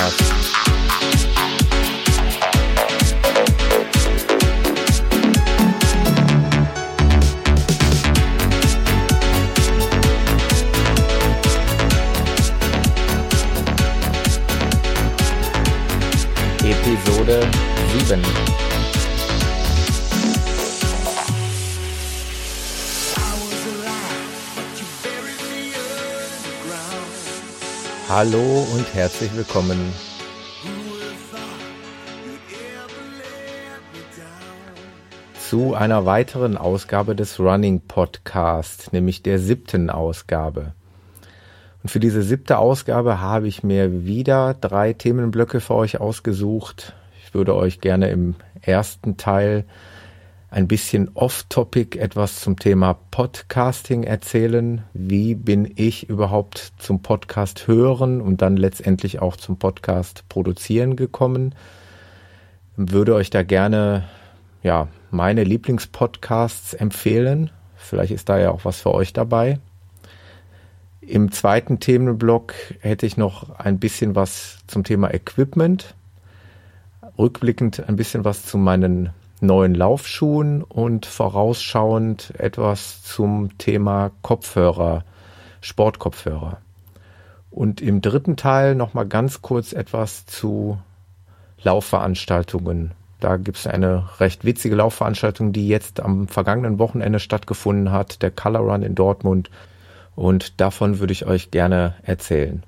Running Podcast. Hallo und herzlich willkommen. Zu einer weiteren Ausgabe des Running Podcast, nämlich der siebten Ausgabe. Und für diese siebte Ausgabe habe ich mir wieder drei Themenblöcke für euch ausgesucht. Ich würde euch gerne im ersten Teil ein bisschen off-topic etwas zum Thema Podcasting erzählen. Wie bin ich überhaupt zum Podcast hören und dann letztendlich auch zum Podcast produzieren gekommen? Würde euch da gerne, ja, meine Lieblingspodcasts empfehlen. Vielleicht ist da ja auch was für euch dabei. Im zweiten Themenblock hätte ich noch ein bisschen was zum Thema Equipment. Rückblickend ein bisschen was zu meinen neuen Laufschuhen und vorausschauend etwas zum Thema Kopfhörer, Sportkopfhörer. Und im dritten Teil nochmal ganz kurz etwas zu Laufveranstaltungen. Da gibt es eine recht witzige Laufveranstaltung, die jetzt am vergangenen Wochenende stattgefunden hat, der Color Run in Dortmund. Und davon würde ich euch gerne erzählen.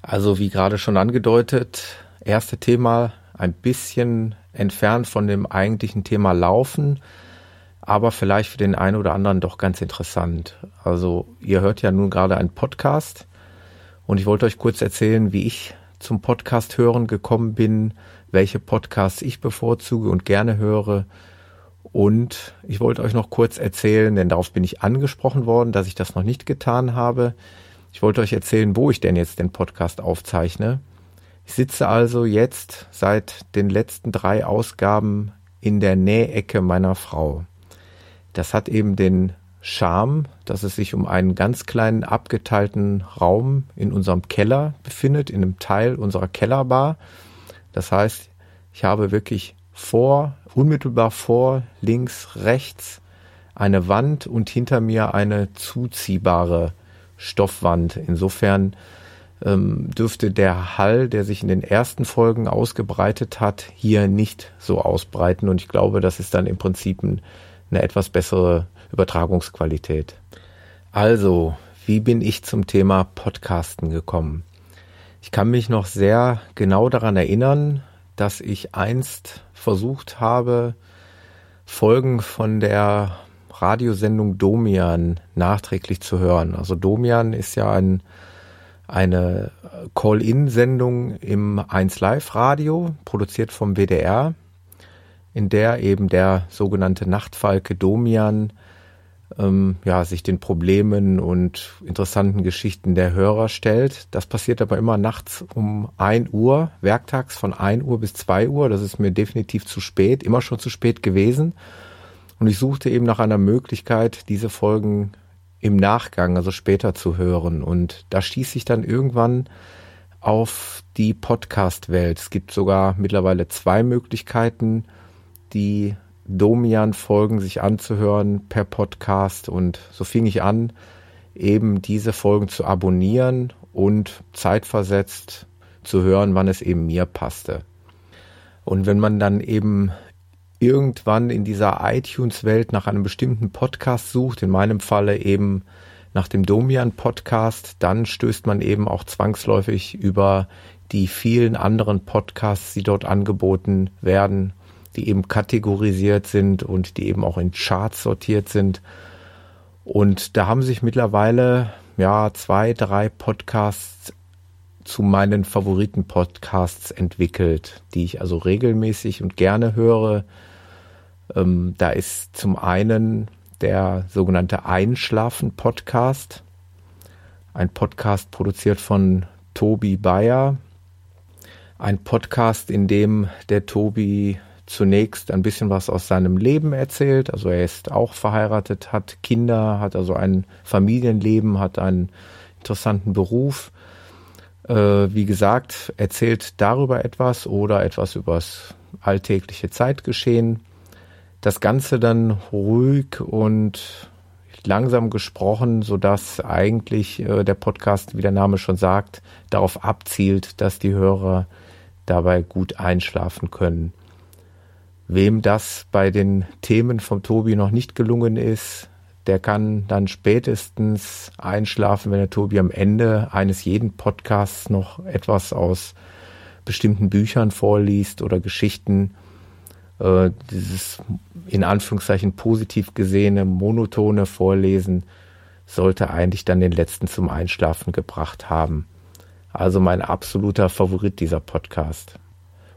Also wie gerade schon angedeutet, erste Thema ein bisschen entfernt von dem eigentlichen Thema Laufen, aber vielleicht für den einen oder anderen doch ganz interessant. Also ihr hört ja nun gerade einen Podcast und ich wollte euch kurz erzählen, wie ich zum Podcast hören gekommen bin, welche Podcasts ich bevorzuge und gerne höre. Und ich wollte euch noch kurz erzählen, denn darauf bin ich angesprochen worden, dass ich das noch nicht getan habe. Ich wollte euch erzählen, wo ich denn jetzt den Podcast aufzeichne. Ich sitze also jetzt seit den letzten drei Ausgaben in der Nähecke meiner Frau. Das hat eben den Charme, dass es sich um einen ganz kleinen abgeteilten Raum in unserem Keller befindet, in einem Teil unserer Kellerbar. Das heißt, ich habe wirklich vor, unmittelbar vor, links, rechts eine Wand und hinter mir eine zuziehbare Stoffwand. Insofern ähm, dürfte der Hall, der sich in den ersten Folgen ausgebreitet hat, hier nicht so ausbreiten. Und ich glaube, das ist dann im Prinzip ein, eine etwas bessere Übertragungsqualität. Also, wie bin ich zum Thema Podcasten gekommen? Ich kann mich noch sehr genau daran erinnern, dass ich einst versucht habe, Folgen von der Radiosendung Domian nachträglich zu hören. Also Domian ist ja ein eine Call-in-Sendung im 1 Live Radio, produziert vom WDR, in der eben der sogenannte Nachtfalke Domian ähm, ja, sich den Problemen und interessanten Geschichten der Hörer stellt. Das passiert aber immer nachts um 1 Uhr, werktags von 1 Uhr bis 2 Uhr. Das ist mir definitiv zu spät, immer schon zu spät gewesen. Und ich suchte eben nach einer Möglichkeit, diese Folgen im Nachgang, also später zu hören. Und da stieß ich dann irgendwann auf die Podcast-Welt. Es gibt sogar mittlerweile zwei Möglichkeiten, die Domian-Folgen sich anzuhören per Podcast. Und so fing ich an, eben diese Folgen zu abonnieren und zeitversetzt zu hören, wann es eben mir passte. Und wenn man dann eben irgendwann in dieser iTunes-Welt nach einem bestimmten Podcast sucht, in meinem Falle eben nach dem Domian-Podcast, dann stößt man eben auch zwangsläufig über die vielen anderen Podcasts, die dort angeboten werden, die eben kategorisiert sind und die eben auch in Charts sortiert sind. Und da haben sich mittlerweile ja zwei, drei Podcasts zu meinen Favoriten-Podcasts entwickelt, die ich also regelmäßig und gerne höre, ähm, da ist zum einen der sogenannte Einschlafen-Podcast, ein Podcast produziert von Tobi Bayer, ein Podcast, in dem der Tobi zunächst ein bisschen was aus seinem Leben erzählt. Also er ist auch verheiratet, hat Kinder, hat also ein Familienleben, hat einen interessanten Beruf Äh, wie gesagt, erzählt darüber etwas oder etwas übers alltägliche Zeitgeschehen. Das Ganze dann ruhig und langsam gesprochen, so dass eigentlich äh, der Podcast, wie der Name schon sagt, darauf abzielt, dass die Hörer dabei gut einschlafen können. Wem das bei den Themen vom Tobi noch nicht gelungen ist, der kann dann spätestens einschlafen, wenn der Tobi am Ende eines jeden Podcasts noch etwas aus bestimmten Büchern vorliest oder Geschichten. Äh, dieses in Anführungszeichen positiv gesehene, monotone Vorlesen sollte eigentlich dann den letzten zum Einschlafen gebracht haben. Also mein absoluter Favorit dieser Podcast.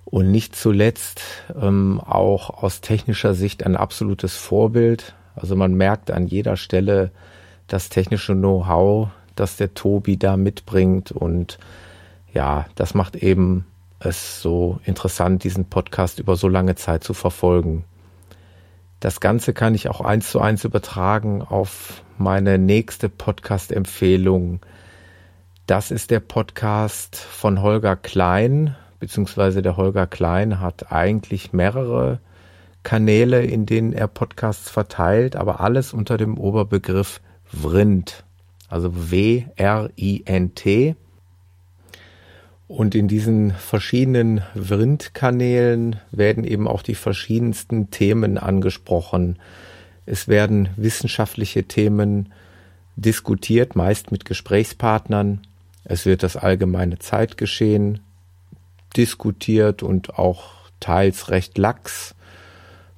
Und nicht zuletzt ähm, auch aus technischer Sicht ein absolutes Vorbild. Also man merkt an jeder Stelle das technische Know-how, das der Tobi da mitbringt. Und ja, das macht eben es so interessant, diesen Podcast über so lange Zeit zu verfolgen. Das Ganze kann ich auch eins zu eins übertragen auf meine nächste Podcast-Empfehlung. Das ist der Podcast von Holger Klein, beziehungsweise der Holger Klein hat eigentlich mehrere Kanäle, in denen er Podcasts verteilt, aber alles unter dem Oberbegriff Vrind, also W-R-I-N-T. Und in diesen verschiedenen Vrind-Kanälen werden eben auch die verschiedensten Themen angesprochen. Es werden wissenschaftliche Themen diskutiert, meist mit Gesprächspartnern. Es wird das allgemeine Zeitgeschehen diskutiert und auch teils recht lax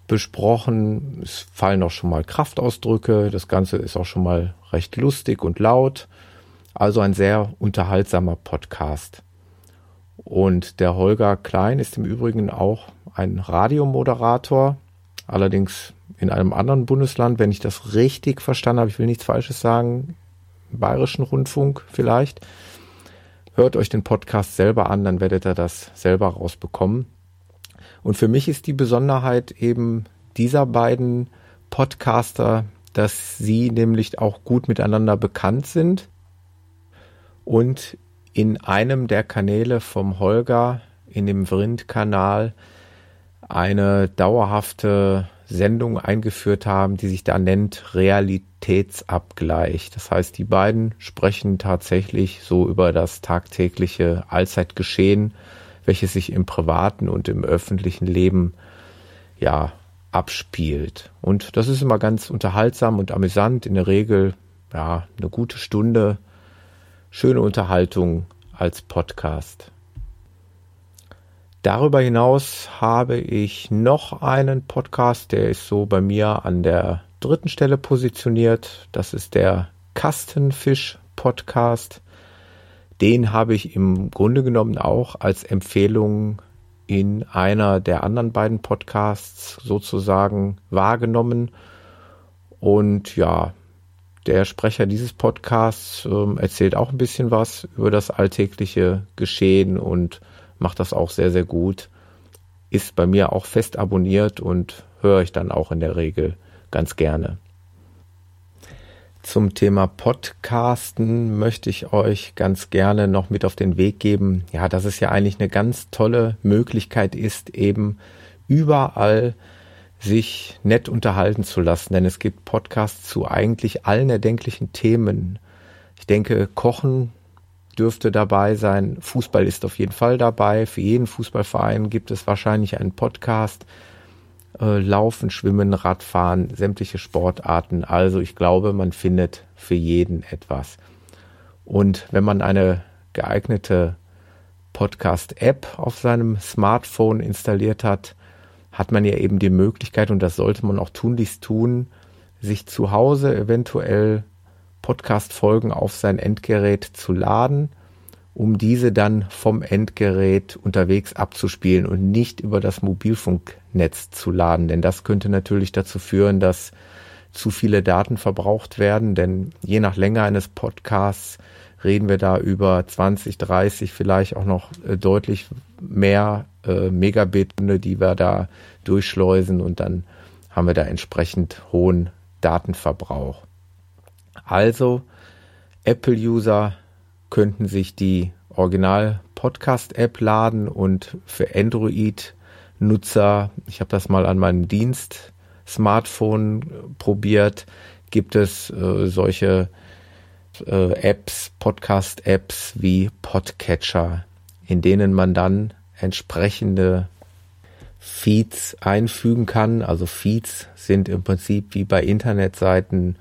besprochen. Es fallen auch schon mal Kraftausdrücke. Das Ganze ist auch schon mal recht lustig und laut. Also ein sehr unterhaltsamer Podcast. Und der Holger Klein ist im Übrigen auch ein Radiomoderator, allerdings in einem anderen Bundesland, wenn ich das richtig verstanden habe. Ich will nichts Falsches sagen. Bayerischen Rundfunk vielleicht. Hört euch den Podcast selber an, dann werdet ihr das selber rausbekommen. Und für mich ist die Besonderheit eben dieser beiden Podcaster, dass sie nämlich auch gut miteinander bekannt sind und in einem der Kanäle vom Holger, in dem Vrind-Kanal, eine dauerhafte Sendung eingeführt haben, die sich da nennt Realitätsabgleich. Das heißt, die beiden sprechen tatsächlich so über das tagtägliche Allzeitgeschehen, welches sich im privaten und im öffentlichen Leben ja abspielt. Und das ist immer ganz unterhaltsam und amüsant. In der Regel ja eine gute Stunde schöne Unterhaltung als Podcast. Darüber hinaus habe ich noch einen Podcast, der ist so bei mir an der dritten Stelle positioniert. Das ist der Kastenfisch Podcast. Den habe ich im Grunde genommen auch als Empfehlung in einer der anderen beiden Podcasts sozusagen wahrgenommen. Und ja, der Sprecher dieses Podcasts ähm, erzählt auch ein bisschen was über das alltägliche Geschehen und macht das auch sehr, sehr gut. Ist bei mir auch fest abonniert und höre ich dann auch in der Regel ganz gerne. Zum Thema Podcasten möchte ich euch ganz gerne noch mit auf den Weg geben, ja, dass es ja eigentlich eine ganz tolle Möglichkeit ist, eben überall sich nett unterhalten zu lassen, denn es gibt Podcasts zu eigentlich allen erdenklichen Themen. Ich denke, Kochen dürfte dabei sein, Fußball ist auf jeden Fall dabei, für jeden Fußballverein gibt es wahrscheinlich einen Podcast, äh, Laufen, Schwimmen, Radfahren, sämtliche Sportarten. Also ich glaube, man findet für jeden etwas. Und wenn man eine geeignete Podcast-App auf seinem Smartphone installiert hat, hat man ja eben die Möglichkeit, und das sollte man auch tunlichst tun, sich zu Hause eventuell Podcast-Folgen auf sein Endgerät zu laden, um diese dann vom Endgerät unterwegs abzuspielen und nicht über das Mobilfunknetz zu laden. Denn das könnte natürlich dazu führen, dass zu viele Daten verbraucht werden, denn je nach Länge eines Podcasts reden wir da über 20, 30, vielleicht auch noch äh, deutlich mehr äh, Megabit, die wir da durchschleusen und dann haben wir da entsprechend hohen Datenverbrauch. Also Apple-User könnten sich die Original Podcast App laden und für Android Nutzer, ich habe das mal an meinem Dienst Smartphone probiert, gibt es äh, solche äh, Apps, Podcast-Apps wie Podcatcher, in denen man dann entsprechende Feeds einfügen kann. Also Feeds sind im Prinzip wie bei Internetseiten,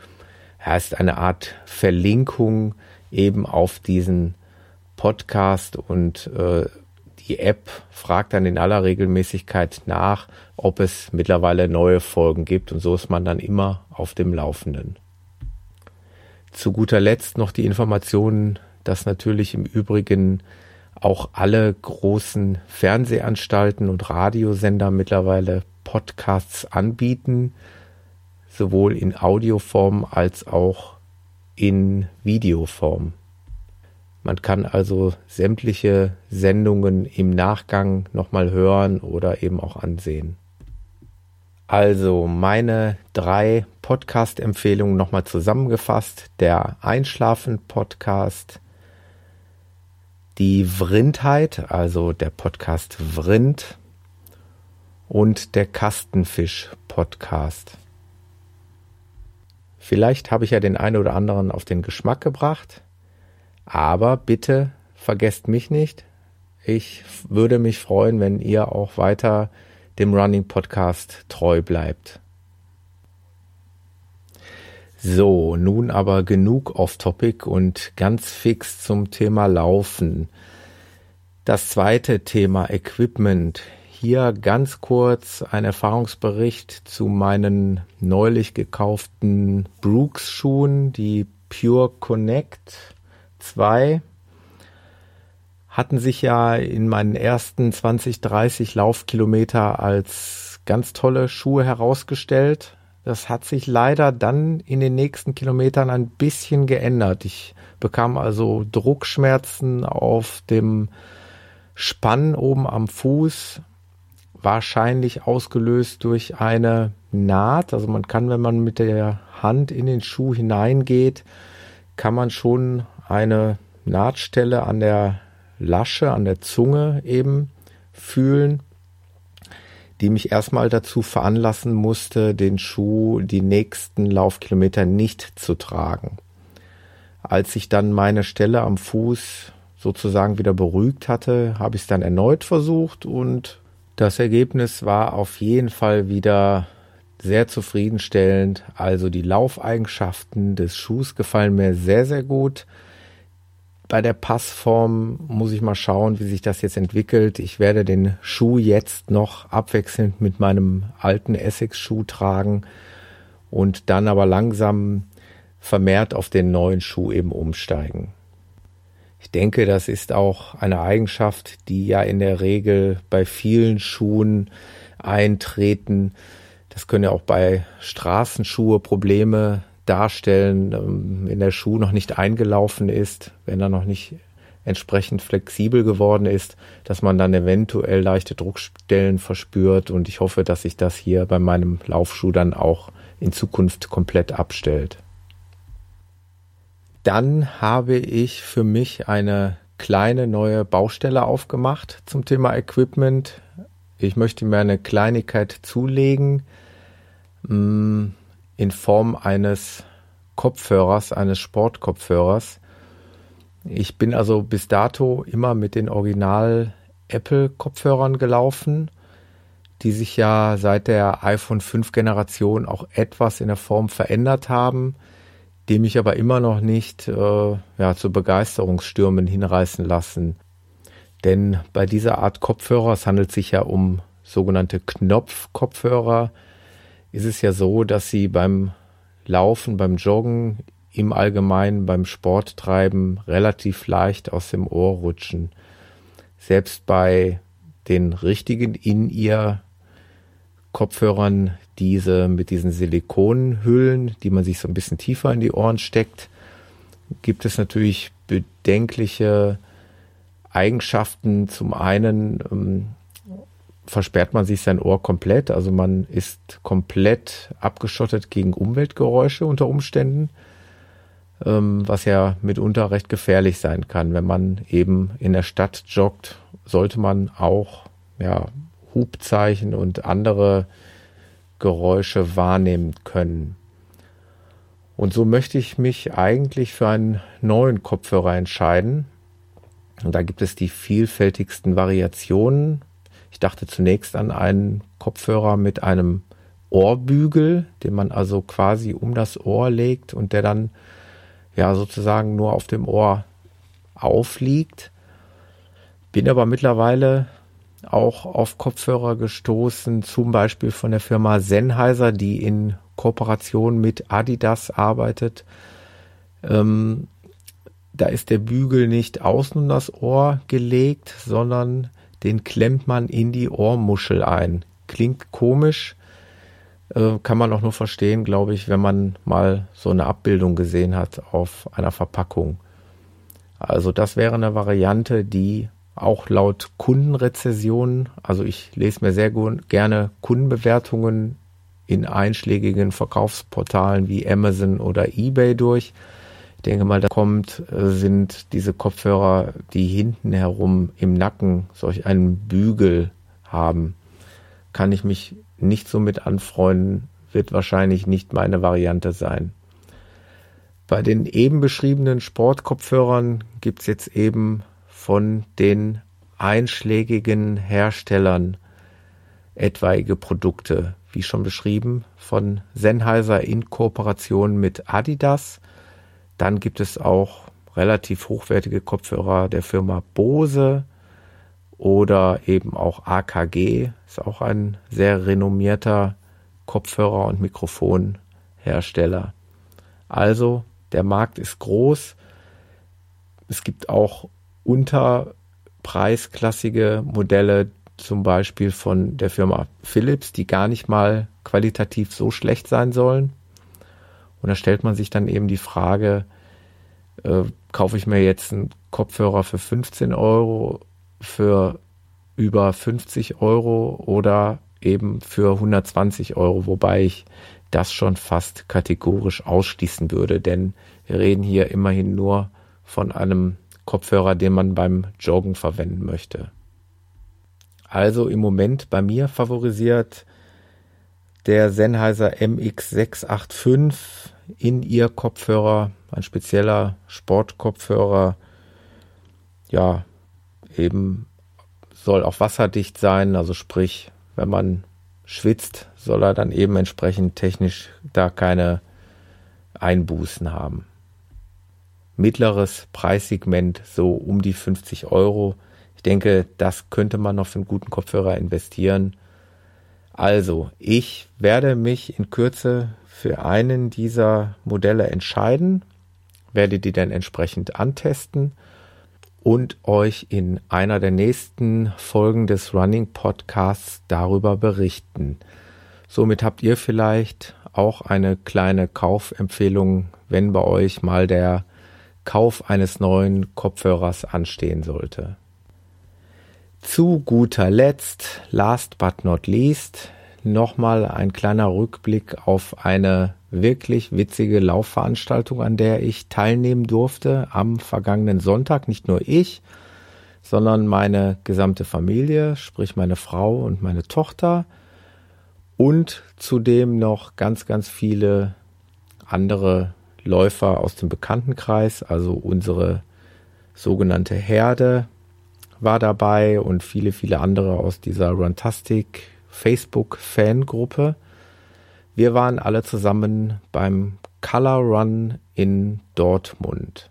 heißt eine Art Verlinkung eben auf diesen Podcast und äh, die App fragt dann in aller Regelmäßigkeit nach, ob es mittlerweile neue Folgen gibt und so ist man dann immer auf dem Laufenden. Zu guter Letzt noch die Information, dass natürlich im Übrigen auch alle großen Fernsehanstalten und Radiosender mittlerweile Podcasts anbieten, sowohl in Audioform als auch in Videoform. Man kann also sämtliche Sendungen im Nachgang nochmal hören oder eben auch ansehen. Also meine drei Podcast-Empfehlungen nochmal zusammengefasst. Der Einschlafen-Podcast, die Vrindheit, also der Podcast Vrind und der Kastenfisch-Podcast. Vielleicht habe ich ja den einen oder anderen auf den Geschmack gebracht, aber bitte vergesst mich nicht. Ich würde mich freuen, wenn ihr auch weiter dem Running Podcast treu bleibt. So, nun aber genug off-topic und ganz fix zum Thema Laufen. Das zweite Thema Equipment. Hier ganz kurz ein Erfahrungsbericht zu meinen neulich gekauften Brooks Schuhen, die Pure Connect 2 hatten sich ja in meinen ersten 20, 30 Laufkilometer als ganz tolle Schuhe herausgestellt. Das hat sich leider dann in den nächsten Kilometern ein bisschen geändert. Ich bekam also Druckschmerzen auf dem Spann oben am Fuß, wahrscheinlich ausgelöst durch eine Naht. Also man kann, wenn man mit der Hand in den Schuh hineingeht, kann man schon eine Nahtstelle an der Lasche an der Zunge eben fühlen, die mich erstmal dazu veranlassen musste, den Schuh die nächsten Laufkilometer nicht zu tragen. Als ich dann meine Stelle am Fuß sozusagen wieder beruhigt hatte, habe ich es dann erneut versucht und das Ergebnis war auf jeden Fall wieder sehr zufriedenstellend. Also die Laufeigenschaften des Schuhs gefallen mir sehr, sehr gut. Bei der Passform muss ich mal schauen, wie sich das jetzt entwickelt. Ich werde den Schuh jetzt noch abwechselnd mit meinem alten Essex-Schuh tragen und dann aber langsam vermehrt auf den neuen Schuh eben umsteigen. Ich denke, das ist auch eine Eigenschaft, die ja in der Regel bei vielen Schuhen eintreten. Das können ja auch bei Straßenschuhe Probleme darstellen, ähm, wenn der Schuh noch nicht eingelaufen ist, wenn er noch nicht entsprechend flexibel geworden ist, dass man dann eventuell leichte Druckstellen verspürt und ich hoffe, dass sich das hier bei meinem Laufschuh dann auch in Zukunft komplett abstellt. Dann habe ich für mich eine kleine neue Baustelle aufgemacht zum Thema Equipment. Ich möchte mir eine Kleinigkeit zulegen. Hm, in Form eines Kopfhörers, eines Sportkopfhörers. Ich bin also bis dato immer mit den Original Apple Kopfhörern gelaufen, die sich ja seit der iPhone 5 Generation auch etwas in der Form verändert haben, die mich aber immer noch nicht äh, ja, zu Begeisterungsstürmen hinreißen lassen. Denn bei dieser Art Kopfhörer, es handelt sich ja um sogenannte Knopfkopfhörer, ist es ja so, dass sie beim Laufen, beim Joggen, im Allgemeinen beim Sporttreiben relativ leicht aus dem Ohr rutschen. Selbst bei den richtigen In-Ear Kopfhörern, diese mit diesen Silikonhüllen, die man sich so ein bisschen tiefer in die Ohren steckt, gibt es natürlich bedenkliche Eigenschaften. Zum einen ähm, versperrt man sich sein Ohr komplett. Also man ist komplett abgeschottet gegen Umweltgeräusche unter Umständen. ähm, was ja mitunter recht gefährlich sein kann. Wenn man eben in der Stadt joggt, sollte man auch ja, Hubzeichen und andere Geräusche wahrnehmen können. Und so möchte ich mich eigentlich für einen neuen Kopfhörer entscheiden. Und da gibt es die vielfältigsten Variationen. Ich dachte zunächst an einen Kopfhörer mit einem Ohrbügel, den man also quasi um das Ohr legt und der dann ja sozusagen nur auf dem Ohr aufliegt. Bin aber mittlerweile auch auf Kopfhörer gestoßen, zum Beispiel von der Firma Sennheiser, die in Kooperation mit Adidas arbeitet. Ähm, da ist der Bügel nicht außen um das Ohr gelegt, sondern den klemmt man in die Ohrmuschel ein. Klingt komisch, äh, kann man auch nur verstehen, glaube ich, wenn man mal so eine Abbildung gesehen hat auf einer Verpackung. Also das wäre eine Variante, die auch laut Kundenrezessionen, also ich lese mir sehr gerne Kundenbewertungen in einschlägigen Verkaufsportalen wie Amazon oder eBay durch. Denke mal, da kommt, äh, sind diese Kopfhörer, die hinten herum im Nacken solch einen Bügel haben. Kann ich mich nicht so mit anfreunden, wird wahrscheinlich nicht meine Variante sein. Bei den eben beschriebenen Sportkopfhörern gibt's jetzt eben von den einschlägigen Herstellern etwaige Produkte, wie schon beschrieben, von Sennheiser in Kooperation mit Adidas. Dann gibt es auch relativ hochwertige Kopfhörer der Firma Bose oder eben auch AKG, ist auch ein sehr renommierter Kopfhörer- und Mikrofonhersteller. Also der Markt ist groß. Es gibt auch unterpreisklassige Modelle, zum Beispiel von der Firma Philips, die gar nicht mal qualitativ so schlecht sein sollen. Und da stellt man sich dann eben die Frage, äh, kaufe ich mir jetzt einen Kopfhörer für 15 Euro, für über 50 Euro oder eben für 120 Euro, wobei ich das schon fast kategorisch ausschließen würde, denn wir reden hier immerhin nur von einem Kopfhörer, den man beim Joggen verwenden möchte. Also im Moment bei mir favorisiert der Sennheiser MX685 in ihr Kopfhörer, ein spezieller Sportkopfhörer, ja, eben soll auch wasserdicht sein, also sprich, wenn man schwitzt, soll er dann eben entsprechend technisch da keine Einbußen haben mittleres Preissegment, so um die 50 Euro. Ich denke, das könnte man noch für einen guten Kopfhörer investieren. Also, ich werde mich in Kürze für einen dieser Modelle entscheiden, werde die dann entsprechend antesten und euch in einer der nächsten Folgen des Running Podcasts darüber berichten. Somit habt ihr vielleicht auch eine kleine Kaufempfehlung, wenn bei euch mal der Kauf eines neuen Kopfhörers anstehen sollte. Zu guter Letzt, last but not least, nochmal ein kleiner Rückblick auf eine wirklich witzige Laufveranstaltung, an der ich teilnehmen durfte am vergangenen Sonntag. Nicht nur ich, sondern meine gesamte Familie, sprich meine Frau und meine Tochter und zudem noch ganz, ganz viele andere Läufer aus dem Bekanntenkreis, also unsere sogenannte Herde war dabei und viele, viele andere aus dieser Runtastic Facebook-Fangruppe. Wir waren alle zusammen beim Color Run in Dortmund.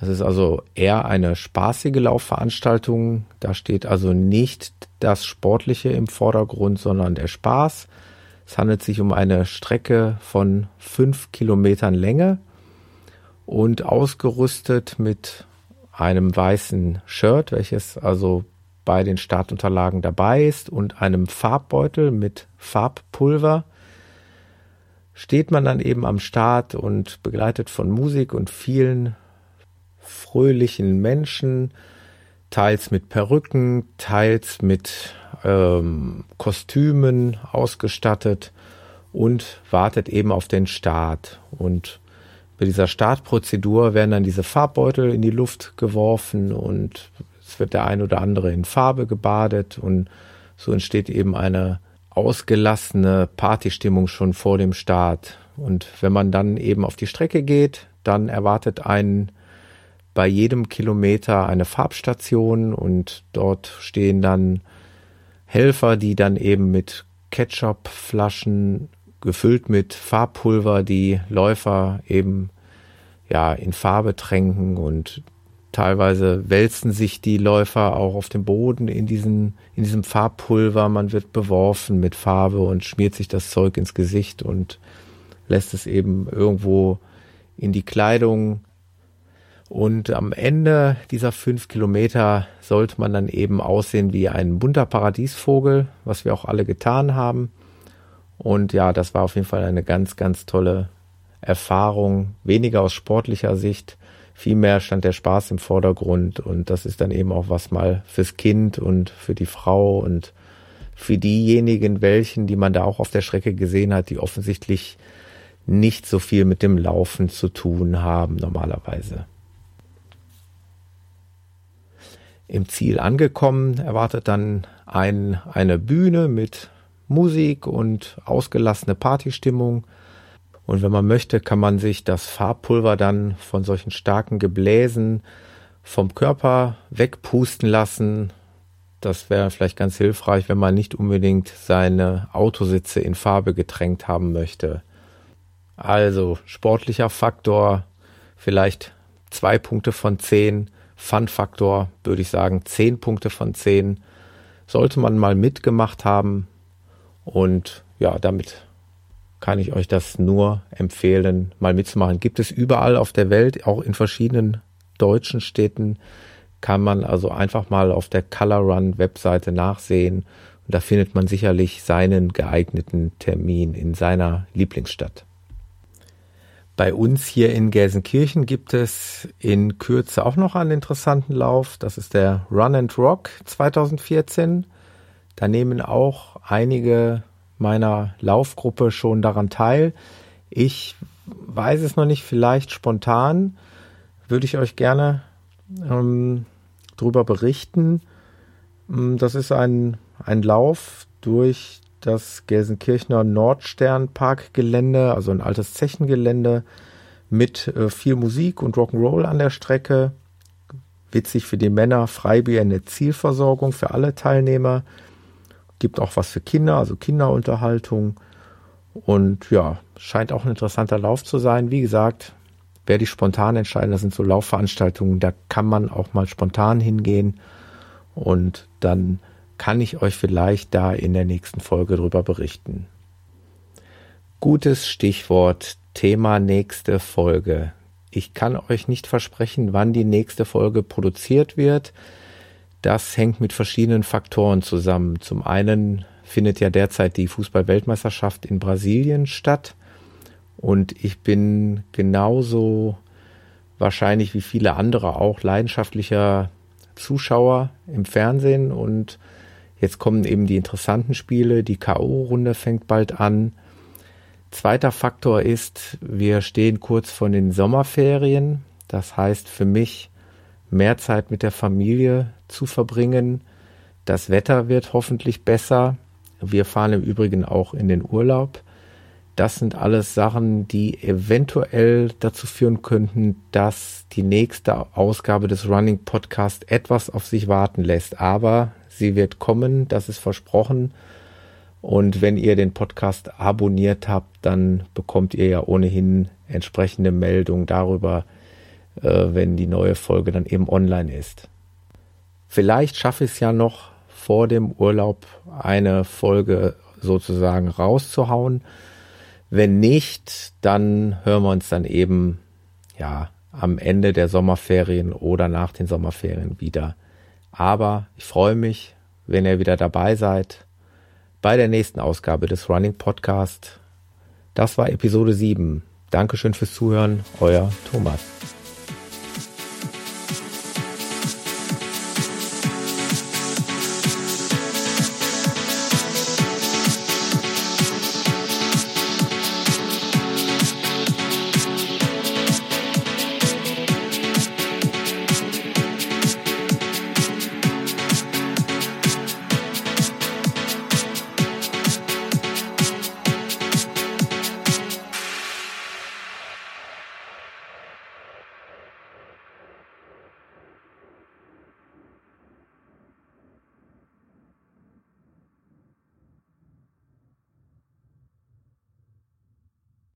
Das ist also eher eine spaßige Laufveranstaltung. Da steht also nicht das Sportliche im Vordergrund, sondern der Spaß. Es handelt sich um eine Strecke von fünf Kilometern Länge und ausgerüstet mit einem weißen Shirt, welches also bei den Startunterlagen dabei ist und einem Farbbeutel mit Farbpulver steht man dann eben am Start und begleitet von Musik und vielen fröhlichen Menschen, teils mit Perücken, teils mit ähm, Kostümen ausgestattet und wartet eben auf den Start. Und bei dieser Startprozedur werden dann diese Farbbeutel in die Luft geworfen und es wird der ein oder andere in Farbe gebadet und so entsteht eben eine ausgelassene Partystimmung schon vor dem Start. Und wenn man dann eben auf die Strecke geht, dann erwartet einen bei jedem Kilometer eine Farbstation und dort stehen dann Helfer, die dann eben mit Ketchupflaschen gefüllt mit Farbpulver die Läufer eben ja in Farbe tränken und teilweise wälzen sich die Läufer auch auf dem Boden in diesen in diesem Farbpulver, man wird beworfen mit Farbe und schmiert sich das Zeug ins Gesicht und lässt es eben irgendwo in die Kleidung und am Ende dieser fünf Kilometer sollte man dann eben aussehen wie ein bunter Paradiesvogel, was wir auch alle getan haben. Und ja, das war auf jeden Fall eine ganz, ganz tolle Erfahrung. Weniger aus sportlicher Sicht, vielmehr stand der Spaß im Vordergrund. Und das ist dann eben auch was mal fürs Kind und für die Frau und für diejenigen, welchen, die man da auch auf der Strecke gesehen hat, die offensichtlich nicht so viel mit dem Laufen zu tun haben normalerweise. Im Ziel angekommen erwartet dann ein, eine Bühne mit Musik und ausgelassene Partystimmung. Und wenn man möchte, kann man sich das Farbpulver dann von solchen starken Gebläsen vom Körper wegpusten lassen. Das wäre vielleicht ganz hilfreich, wenn man nicht unbedingt seine Autositze in Farbe getränkt haben möchte. Also sportlicher Faktor vielleicht zwei Punkte von zehn. Fun-Faktor würde ich sagen 10 Punkte von 10. Sollte man mal mitgemacht haben. Und ja, damit kann ich euch das nur empfehlen, mal mitzumachen. Gibt es überall auf der Welt, auch in verschiedenen deutschen Städten, kann man also einfach mal auf der Color Run Webseite nachsehen. Und da findet man sicherlich seinen geeigneten Termin in seiner Lieblingsstadt. Bei uns hier in Gelsenkirchen gibt es in Kürze auch noch einen interessanten Lauf. Das ist der Run and Rock 2014. Da nehmen auch einige meiner Laufgruppe schon daran teil. Ich weiß es noch nicht, vielleicht spontan würde ich euch gerne ähm, darüber berichten. Ähm, das ist ein, ein Lauf durch das Gelsenkirchener Nordsternparkgelände, also ein altes Zechengelände mit äh, viel Musik und Rock'n'Roll an der Strecke. Witzig für die Männer, Freibier eine Zielversorgung für alle Teilnehmer. Gibt auch was für Kinder, also Kinderunterhaltung. Und ja, scheint auch ein interessanter Lauf zu sein. Wie gesagt, werde ich spontan entscheiden. Das sind so Laufveranstaltungen, da kann man auch mal spontan hingehen und dann kann ich euch vielleicht da in der nächsten Folge drüber berichten. Gutes Stichwort Thema nächste Folge. Ich kann euch nicht versprechen, wann die nächste Folge produziert wird. Das hängt mit verschiedenen Faktoren zusammen. Zum einen findet ja derzeit die Fußballweltmeisterschaft in Brasilien statt und ich bin genauso wahrscheinlich wie viele andere auch leidenschaftlicher Zuschauer im Fernsehen und Jetzt kommen eben die interessanten Spiele, die KO-Runde fängt bald an. Zweiter Faktor ist, wir stehen kurz vor den Sommerferien. Das heißt für mich, mehr Zeit mit der Familie zu verbringen. Das Wetter wird hoffentlich besser. Wir fahren im Übrigen auch in den Urlaub. Das sind alles Sachen, die eventuell dazu führen könnten, dass die nächste Ausgabe des Running Podcast etwas auf sich warten lässt. Aber Sie wird kommen, das ist versprochen. Und wenn ihr den Podcast abonniert habt, dann bekommt ihr ja ohnehin entsprechende Meldungen darüber, äh, wenn die neue Folge dann eben online ist. Vielleicht schaffe ich es ja noch vor dem Urlaub eine Folge sozusagen rauszuhauen. Wenn nicht, dann hören wir uns dann eben ja am Ende der Sommerferien oder nach den Sommerferien wieder. Aber ich freue mich, wenn ihr wieder dabei seid bei der nächsten Ausgabe des Running Podcast. Das war Episode 7. Dankeschön fürs Zuhören, euer Thomas.